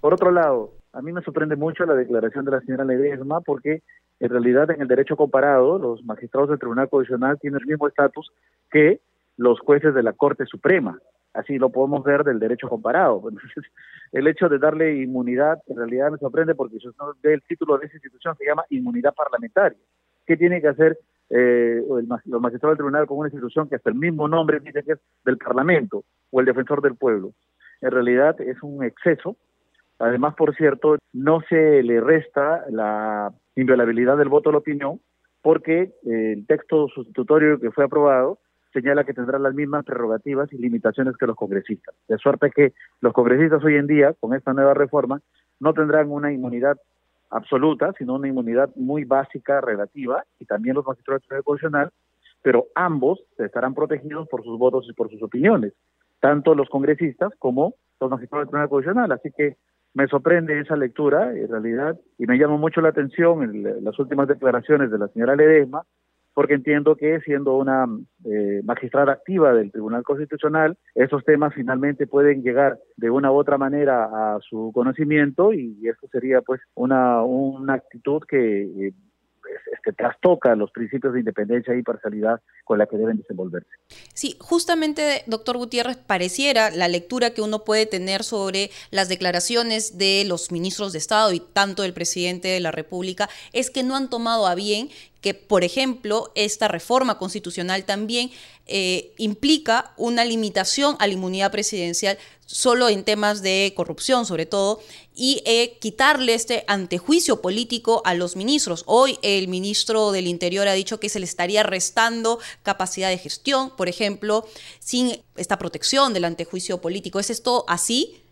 Por otro lado, a mí me sorprende mucho la declaración de la señora Ledesma porque en realidad en el derecho comparado los magistrados del Tribunal Constitucional tienen el mismo estatus que los jueces de la Corte Suprema. Así lo podemos ver del derecho comparado. (laughs) el hecho de darle inmunidad en realidad me sorprende porque el título de esa institución se llama inmunidad parlamentaria. ¿Qué tiene que hacer eh, los magistrados del tribunal con una institución que hasta el mismo nombre dice que es del Parlamento o el defensor del pueblo? En realidad es un exceso Además, por cierto, no se le resta la inviolabilidad del voto a la opinión porque el texto sustitutorio que fue aprobado señala que tendrá las mismas prerrogativas y limitaciones que los congresistas. De suerte que los congresistas hoy en día, con esta nueva reforma, no tendrán una inmunidad absoluta, sino una inmunidad muy básica, relativa, y también los magistrados del Constitucional, pero ambos estarán protegidos por sus votos y por sus opiniones, tanto los congresistas como los magistrados del Tribunal Constitucional. Así que me sorprende esa lectura, en realidad, y me llama mucho la atención en las últimas declaraciones de la señora Ledesma, porque entiendo que siendo una eh, magistrada activa del Tribunal Constitucional, esos temas finalmente pueden llegar de una u otra manera a su conocimiento y eso sería pues una, una actitud que eh, este, trastoca los principios de independencia y parcialidad con la que deben desenvolverse. Sí, justamente, doctor Gutiérrez, pareciera la lectura que uno puede tener sobre las declaraciones de los ministros de Estado y tanto del presidente de la República es que no han tomado a bien que, por ejemplo, esta reforma constitucional también eh, implica una limitación a la inmunidad presidencial solo en temas de corrupción, sobre todo, y eh, quitarle este antejuicio político a los ministros. Hoy el ministro del Interior ha dicho que se le estaría restando capacidad de gestión, por ejemplo, sin esta protección del antejuicio político. ¿Es esto así?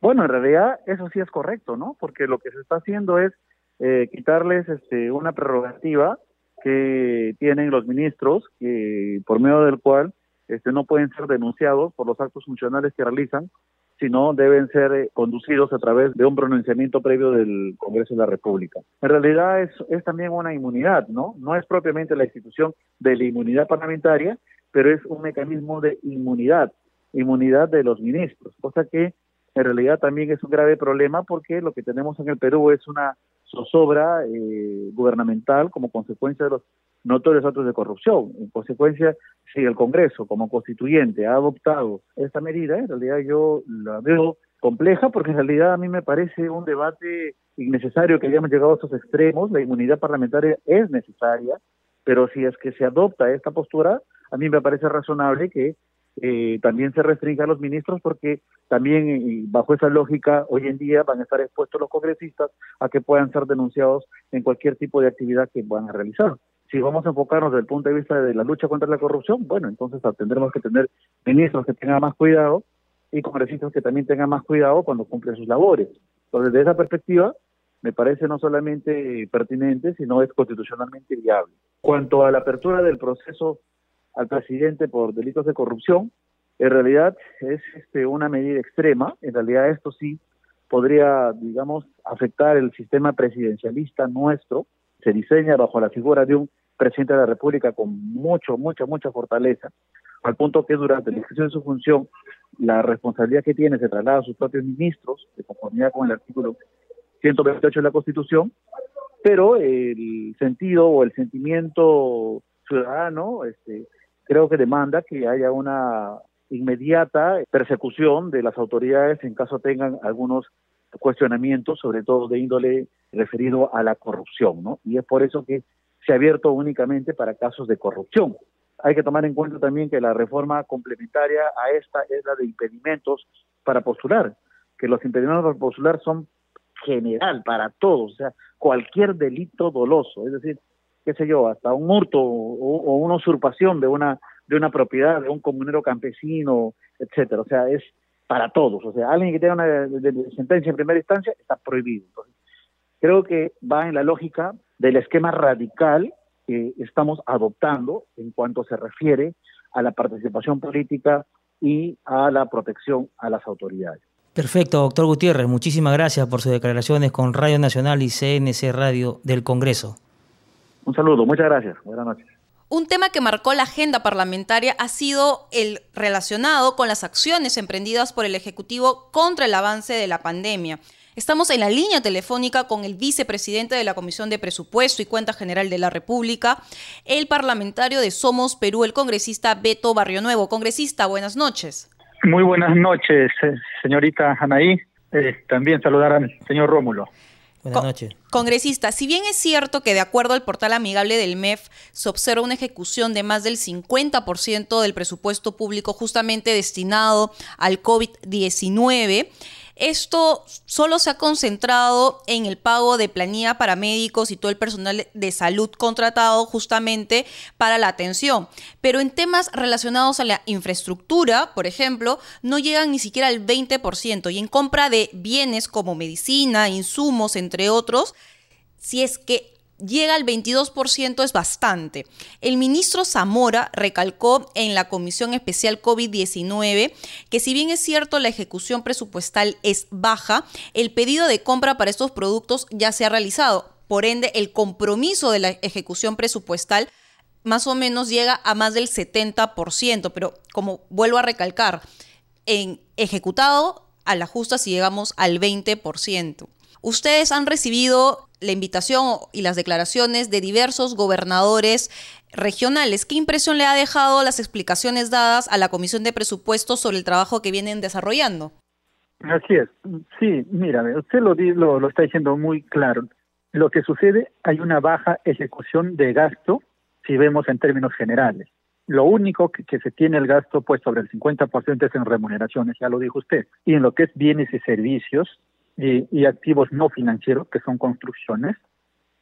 Bueno, en realidad eso sí es correcto, ¿no? Porque lo que se está haciendo es eh, quitarles este, una prerrogativa que tienen los ministros, que por medio del cual este, no pueden ser denunciados por los actos funcionales que realizan, sino deben ser eh, conducidos a través de un pronunciamiento previo del Congreso de la República. En realidad es, es también una inmunidad, ¿no? No es propiamente la institución de la inmunidad parlamentaria, pero es un mecanismo de inmunidad, inmunidad de los ministros, cosa que en realidad también es un grave problema porque lo que tenemos en el Perú es una zozobra eh, gubernamental como consecuencia de los notorios actos de corrupción. En consecuencia, si el Congreso como constituyente ha adoptado esta medida, en realidad yo la veo compleja porque en realidad a mí me parece un debate innecesario que hayamos llegado a estos extremos. La inmunidad parlamentaria es necesaria, pero si es que se adopta esta postura, a mí me parece razonable que eh, también se restrinja a los ministros porque también eh, bajo esa lógica hoy en día van a estar expuestos los congresistas a que puedan ser denunciados en cualquier tipo de actividad que van a realizar. Si vamos a enfocarnos desde el punto de vista de la lucha contra la corrupción, bueno, entonces tendremos que tener ministros que tengan más cuidado y congresistas que también tengan más cuidado cuando cumplen sus labores. Entonces, desde esa perspectiva, me parece no solamente pertinente, sino es constitucionalmente viable. Cuanto a la apertura del proceso al presidente por delitos de corrupción, en realidad es este, una medida extrema. En realidad esto sí podría, digamos, afectar el sistema presidencialista nuestro. Se diseña bajo la figura de un presidente de la República con mucho, mucha, mucha fortaleza, al punto que durante la ejercicio de su función, la responsabilidad que tiene se traslada a sus propios ministros, de conformidad con el artículo 128 de la Constitución, pero el sentido o el sentimiento ciudadano este, creo que demanda que haya una inmediata persecución de las autoridades en caso tengan algunos cuestionamientos, sobre todo de índole referido a la corrupción, ¿no? Y es por eso que se ha abierto únicamente para casos de corrupción. Hay que tomar en cuenta también que la reforma complementaria a esta es la de impedimentos para postular, que los impedimentos para postular son general para todos, o sea, cualquier delito doloso, es decir, qué sé yo, hasta un hurto o, una usurpación de una de una propiedad de un comunero campesino, etcétera. O sea, es para todos. O sea, alguien que tenga una sentencia en primera instancia está prohibido. Creo que va en la lógica del esquema radical que estamos adoptando en cuanto se refiere a la participación política y a la protección a las autoridades. Perfecto, doctor Gutiérrez. Muchísimas gracias por sus declaraciones con Radio Nacional y CNC Radio del Congreso. Un saludo, muchas gracias. Buenas noches. Un tema que marcó la agenda parlamentaria ha sido el relacionado con las acciones emprendidas por el Ejecutivo contra el avance de la pandemia. Estamos en la línea telefónica con el vicepresidente de la Comisión de Presupuesto y Cuenta General de la República, el parlamentario de Somos Perú, el congresista Beto Barrio Nuevo. Congresista, buenas noches. Muy buenas noches, eh, señorita Anaí. Eh, también saludar al señor Rómulo. Buenas noches. Congresista, si bien es cierto que de acuerdo al portal amigable del MEF se observa una ejecución de más del 50% del presupuesto público justamente destinado al COVID-19, esto solo se ha concentrado en el pago de planilla para médicos y todo el personal de salud contratado justamente para la atención. Pero en temas relacionados a la infraestructura, por ejemplo, no llegan ni siquiera al 20%. Y en compra de bienes como medicina, insumos, entre otros, si es que llega al 22% es bastante. El ministro Zamora recalcó en la Comisión Especial COVID-19 que si bien es cierto la ejecución presupuestal es baja, el pedido de compra para estos productos ya se ha realizado. Por ende, el compromiso de la ejecución presupuestal más o menos llega a más del 70%, pero como vuelvo a recalcar, en ejecutado a la justa si llegamos al 20%. Ustedes han recibido la invitación y las declaraciones de diversos gobernadores regionales. ¿Qué impresión le ha dejado las explicaciones dadas a la Comisión de Presupuestos sobre el trabajo que vienen desarrollando? Así es. Sí, mira, usted lo, lo, está diciendo muy claro. Lo que sucede, hay una baja ejecución de gasto si vemos en términos generales. Lo único que, que, se tiene el gasto pues sobre el 50% es en remuneraciones, ya lo dijo usted. Y en lo que es bienes y servicios, y, activos no financieros, que son construcciones,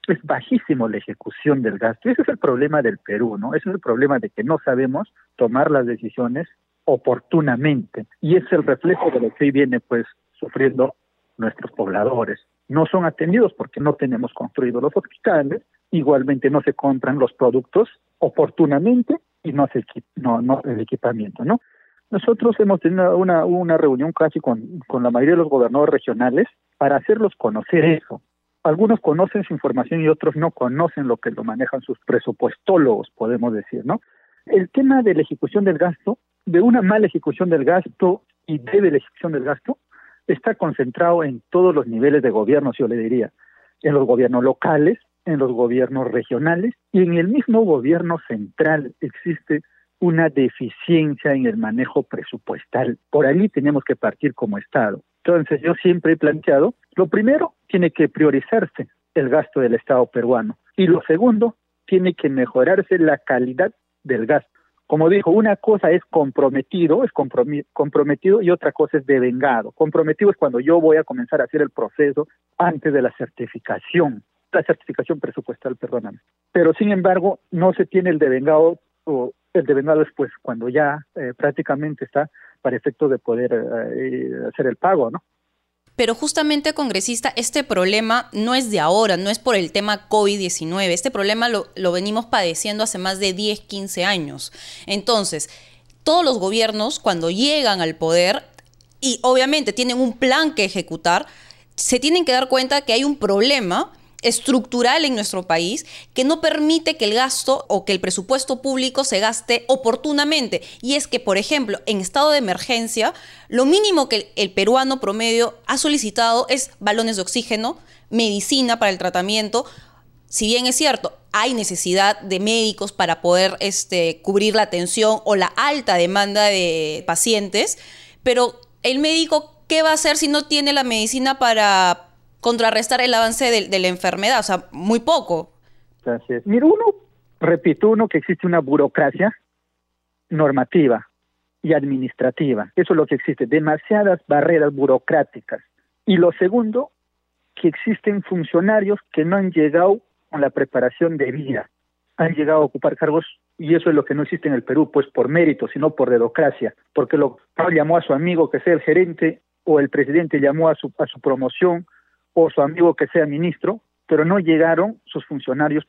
es bajísimo la ejecución del gasto. Ese es el problema del Perú, ¿no? Ese es el problema de que no sabemos tomar las decisiones oportunamente. Y es el reflejo de lo que hoy viene, pues, sufriendo nuestros pobladores. No son atendidos porque no tenemos construidos los hospitales, igualmente no se compran los productos oportunamente y no se no, no el equipamiento, ¿no? Nosotros hemos tenido una, reunión casi con, con la mayoría de los gobernadores regionales para hacerlos conocer eso. Algunos conocen su información y otros no conocen lo que lo manejan sus presupuestólogos, podemos decir, ¿no? El tema de la ejecución del gasto, de una mala ejecución del gasto y de la ejecución del gasto, está concentrado en todos los niveles de gobierno, yo le diría, en los gobiernos locales, en los gobiernos regionales y en el mismo gobierno central existe una deficiencia en el manejo presupuestal. Por ahí tenemos que partir como Estado. Entonces yo siempre he planteado, lo primero, tiene que priorizarse el gasto del Estado peruano y lo segundo, tiene que mejorarse la calidad del gasto. Como dijo, una cosa es comprometido, es comprometido y otra cosa es devengado. Comprometido es cuando yo voy a comenzar a hacer el proceso antes de la certificación, la certificación presupuestal, perdóname. Pero sin embargo, no se tiene el devengado o el devengado después, cuando ya eh, prácticamente está para efecto de poder eh, hacer el pago, ¿no? Pero justamente, congresista, este problema no es de ahora, no es por el tema COVID-19. Este problema lo, lo, venimos padeciendo hace más de 10, 15 años. Entonces, todos los gobiernos, cuando llegan al poder, y obviamente tienen un plan que ejecutar, se tienen que dar cuenta que hay un problema estructural en nuestro país que no permite que el gasto o que el presupuesto público se gaste oportunamente. Y es que, por ejemplo, en estado de emergencia, lo mínimo que el, peruano promedio ha solicitado es balones de oxígeno, medicina para el tratamiento. Si bien es cierto, hay necesidad de médicos para poder este, cubrir la atención o la alta demanda de pacientes, pero el médico, ¿qué va a hacer si no tiene la medicina para contrarrestar el avance de, la enfermedad, o sea, muy poco. Mira, uno, repito, uno que existe una burocracia normativa y administrativa, eso es lo que existe, demasiadas barreras burocráticas. Y lo segundo, que existen funcionarios que no han llegado con la preparación de vida, han llegado a ocupar cargos y eso es lo que no existe en el Perú, pues por mérito, sino por dedocracia, porque lo llamó a su amigo que sea el gerente o el presidente llamó a su, a su promoción o su amigo que sea ministro, pero no llegaron sus funcionarios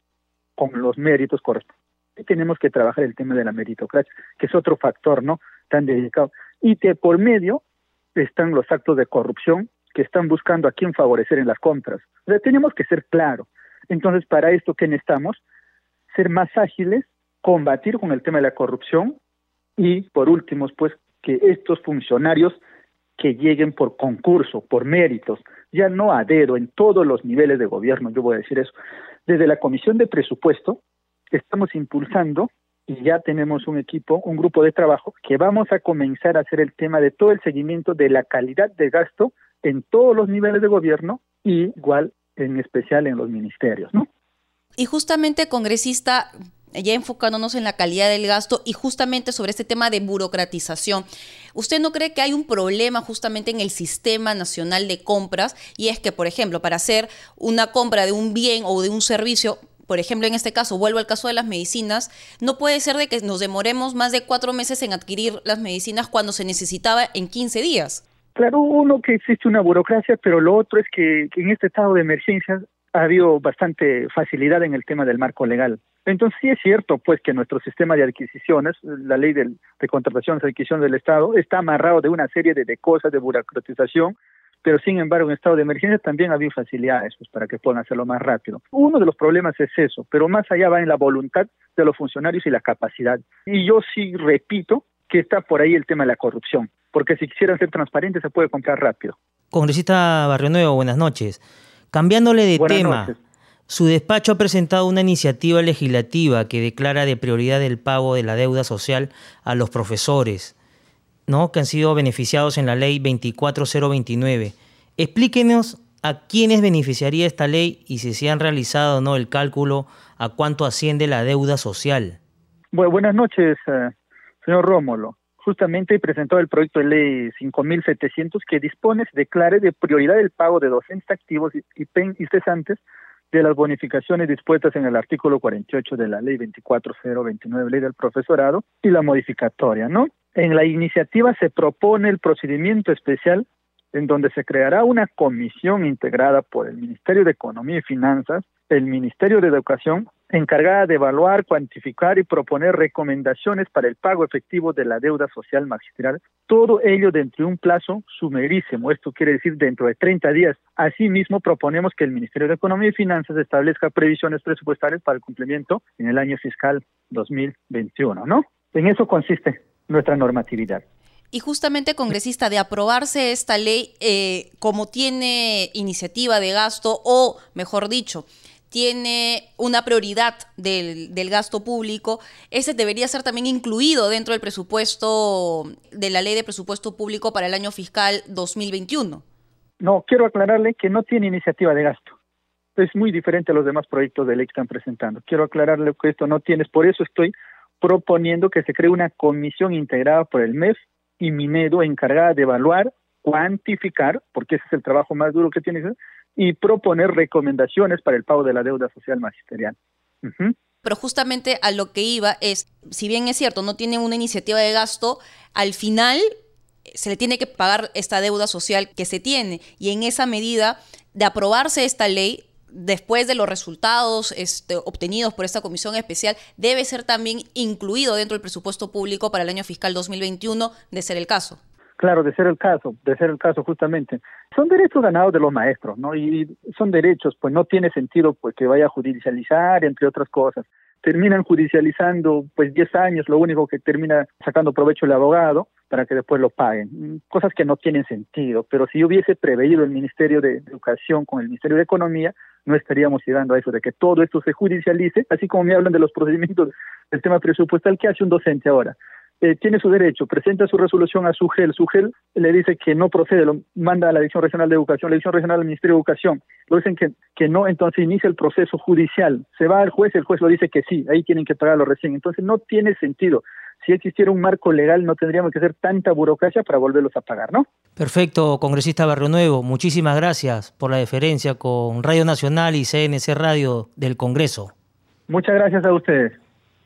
con los méritos correspondientes. Tenemos que trabajar el tema de la meritocracia, que es otro factor, ¿no? Tan dedicado. Y que por medio están los actos de corrupción que están buscando a quién favorecer en las compras. O sea, tenemos que ser claros. Entonces, para esto, ¿qué necesitamos? Ser más ágiles, combatir con el tema de la corrupción y, por último, pues, que estos funcionarios que lleguen por concurso, por méritos, ya no a dedo en todos los niveles de gobierno, yo voy a decir eso. Desde la Comisión de Presupuesto estamos impulsando y ya tenemos un equipo, un grupo de trabajo que vamos a comenzar a hacer el tema de todo el seguimiento de la calidad de gasto en todos los niveles de gobierno y igual en especial en los ministerios, ¿no? Y justamente, congresista, ya enfocándonos en la calidad del gasto y justamente sobre este tema de burocratización. ¿Usted no cree que hay un problema justamente en el sistema nacional de compras? Y es que, por ejemplo, para hacer una compra de un bien o de un servicio, por ejemplo, en este caso, vuelvo al caso de las medicinas, no puede ser de que nos demoremos más de cuatro meses en adquirir las medicinas cuando se necesitaba en 15 días. Claro, uno que existe una burocracia, pero lo otro es que, en este estado de emergencia ha habido bastante facilidad en el tema del marco legal. Entonces sí es cierto pues que nuestro sistema de adquisiciones, la ley de, de contratación y adquisición del Estado, está amarrado de una serie de, cosas de burocratización, pero sin embargo en estado de emergencia también ha habido facilidades pues, para que puedan hacerlo más rápido. Uno de los problemas es eso, pero más allá va en la voluntad de los funcionarios y la capacidad. Y yo sí repito que está por ahí el tema de la corrupción, porque si quisieran ser transparentes se puede comprar rápido. Congresista Barrio Nuevo, buenas noches. Cambiándole de tema, su despacho ha presentado una iniciativa legislativa que declara de prioridad el pago de la deuda social a los profesores, ¿no? que han sido beneficiados en la ley 24029. Explíquenos a quiénes beneficiaría esta ley y si se han realizado no el cálculo a cuánto asciende la deuda social. Bueno, buenas noches, eh, señor Rómulo justamente presentó el proyecto de ley 5.700 que dispone, se declare de prioridad el pago de docentes activos y, y, y cesantes de las bonificaciones dispuestas en el artículo 48 de la ley 24029, ley del profesorado, y la modificatoria, ¿no? En la iniciativa se propone el procedimiento especial en donde se creará una comisión integrada por el Ministerio de Economía y Finanzas, el Ministerio de Educación, encargada de evaluar, cuantificar y proponer recomendaciones para el pago efectivo de la deuda social magistral, todo ello dentro de un plazo sumerísimo, esto quiere decir dentro de 30 días. Asimismo, proponemos que el Ministerio de Economía y Finanzas establezca previsiones presupuestarias para el cumplimiento en el año fiscal 2021, ¿no? En eso consiste nuestra normatividad. Y justamente, congresista, de aprobarse esta ley, eh, como tiene iniciativa de gasto, o mejor dicho, tiene una prioridad del, del, gasto público, ese debería ser también incluido dentro del presupuesto de la ley de presupuesto público para el año fiscal 2021. No, quiero aclararle que no tiene iniciativa de gasto. Es muy diferente a los demás proyectos de ley que están presentando. Quiero aclararle que esto no tienes, por eso estoy proponiendo que se cree una comisión integrada por el MEF y Minedo encargada de evaluar, cuantificar, porque ese es el trabajo más duro que tiene que hacer, y proponer recomendaciones para el pago de la deuda social magisterial. Pero justamente a lo que iba es, si bien es cierto, no tiene una iniciativa de gasto, al final se le tiene que pagar esta deuda social que se tiene. Y en esa medida de aprobarse esta ley, después de los resultados este, obtenidos por esta comisión especial, debe ser también incluido dentro del presupuesto público para el año fiscal 2021, de ser el caso. Claro, de ser el caso, de ser el caso justamente. Son derechos ganados de los maestros, ¿no? Y son derechos, pues no tiene sentido pues que vaya a judicializar, entre otras cosas. Terminan judicializando pues 10 años, lo único que termina sacando provecho el abogado para que después lo paguen. Cosas que no tienen sentido, pero si hubiese preveído el Ministerio de Educación con el Ministerio de Economía, no estaríamos llegando a eso de que todo esto se judicialice, así como me hablan de los procedimientos del tema presupuestal, ¿qué hace un docente ahora? Eh, tiene su derecho, presenta su resolución a su GEL, su GEL le dice que no procede, lo manda a la Dirección Regional de Educación, la Dirección Regional del Ministerio de Educación, lo dicen que, que no, entonces inicia el proceso judicial, se va al juez, el juez lo dice que sí, ahí tienen que pagarlo recién, entonces no tiene sentido. Si existiera un marco legal no tendríamos que hacer tanta burocracia para volverlos a pagar, ¿no? Perfecto, congresista Barrio Nuevo, muchísimas gracias por la deferencia con Radio Nacional y CNC Radio del Congreso. Muchas gracias a ustedes.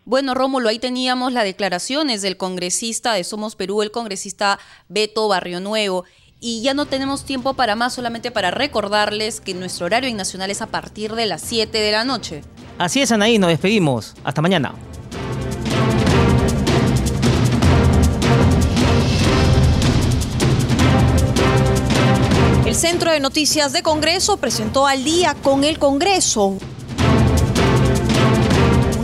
Bueno, Rómulo, ahí teníamos las declaraciones del congresista de Somos Perú, el congresista Beto Barrio Nuevo. Y ya no tenemos tiempo para más, solamente para recordarles que nuestro horario en Nacional es a partir de las 7 de la noche. Así es, Anaí, nos despedimos. Hasta mañana. El Centro de Noticias de Congreso presentó al día con el Congreso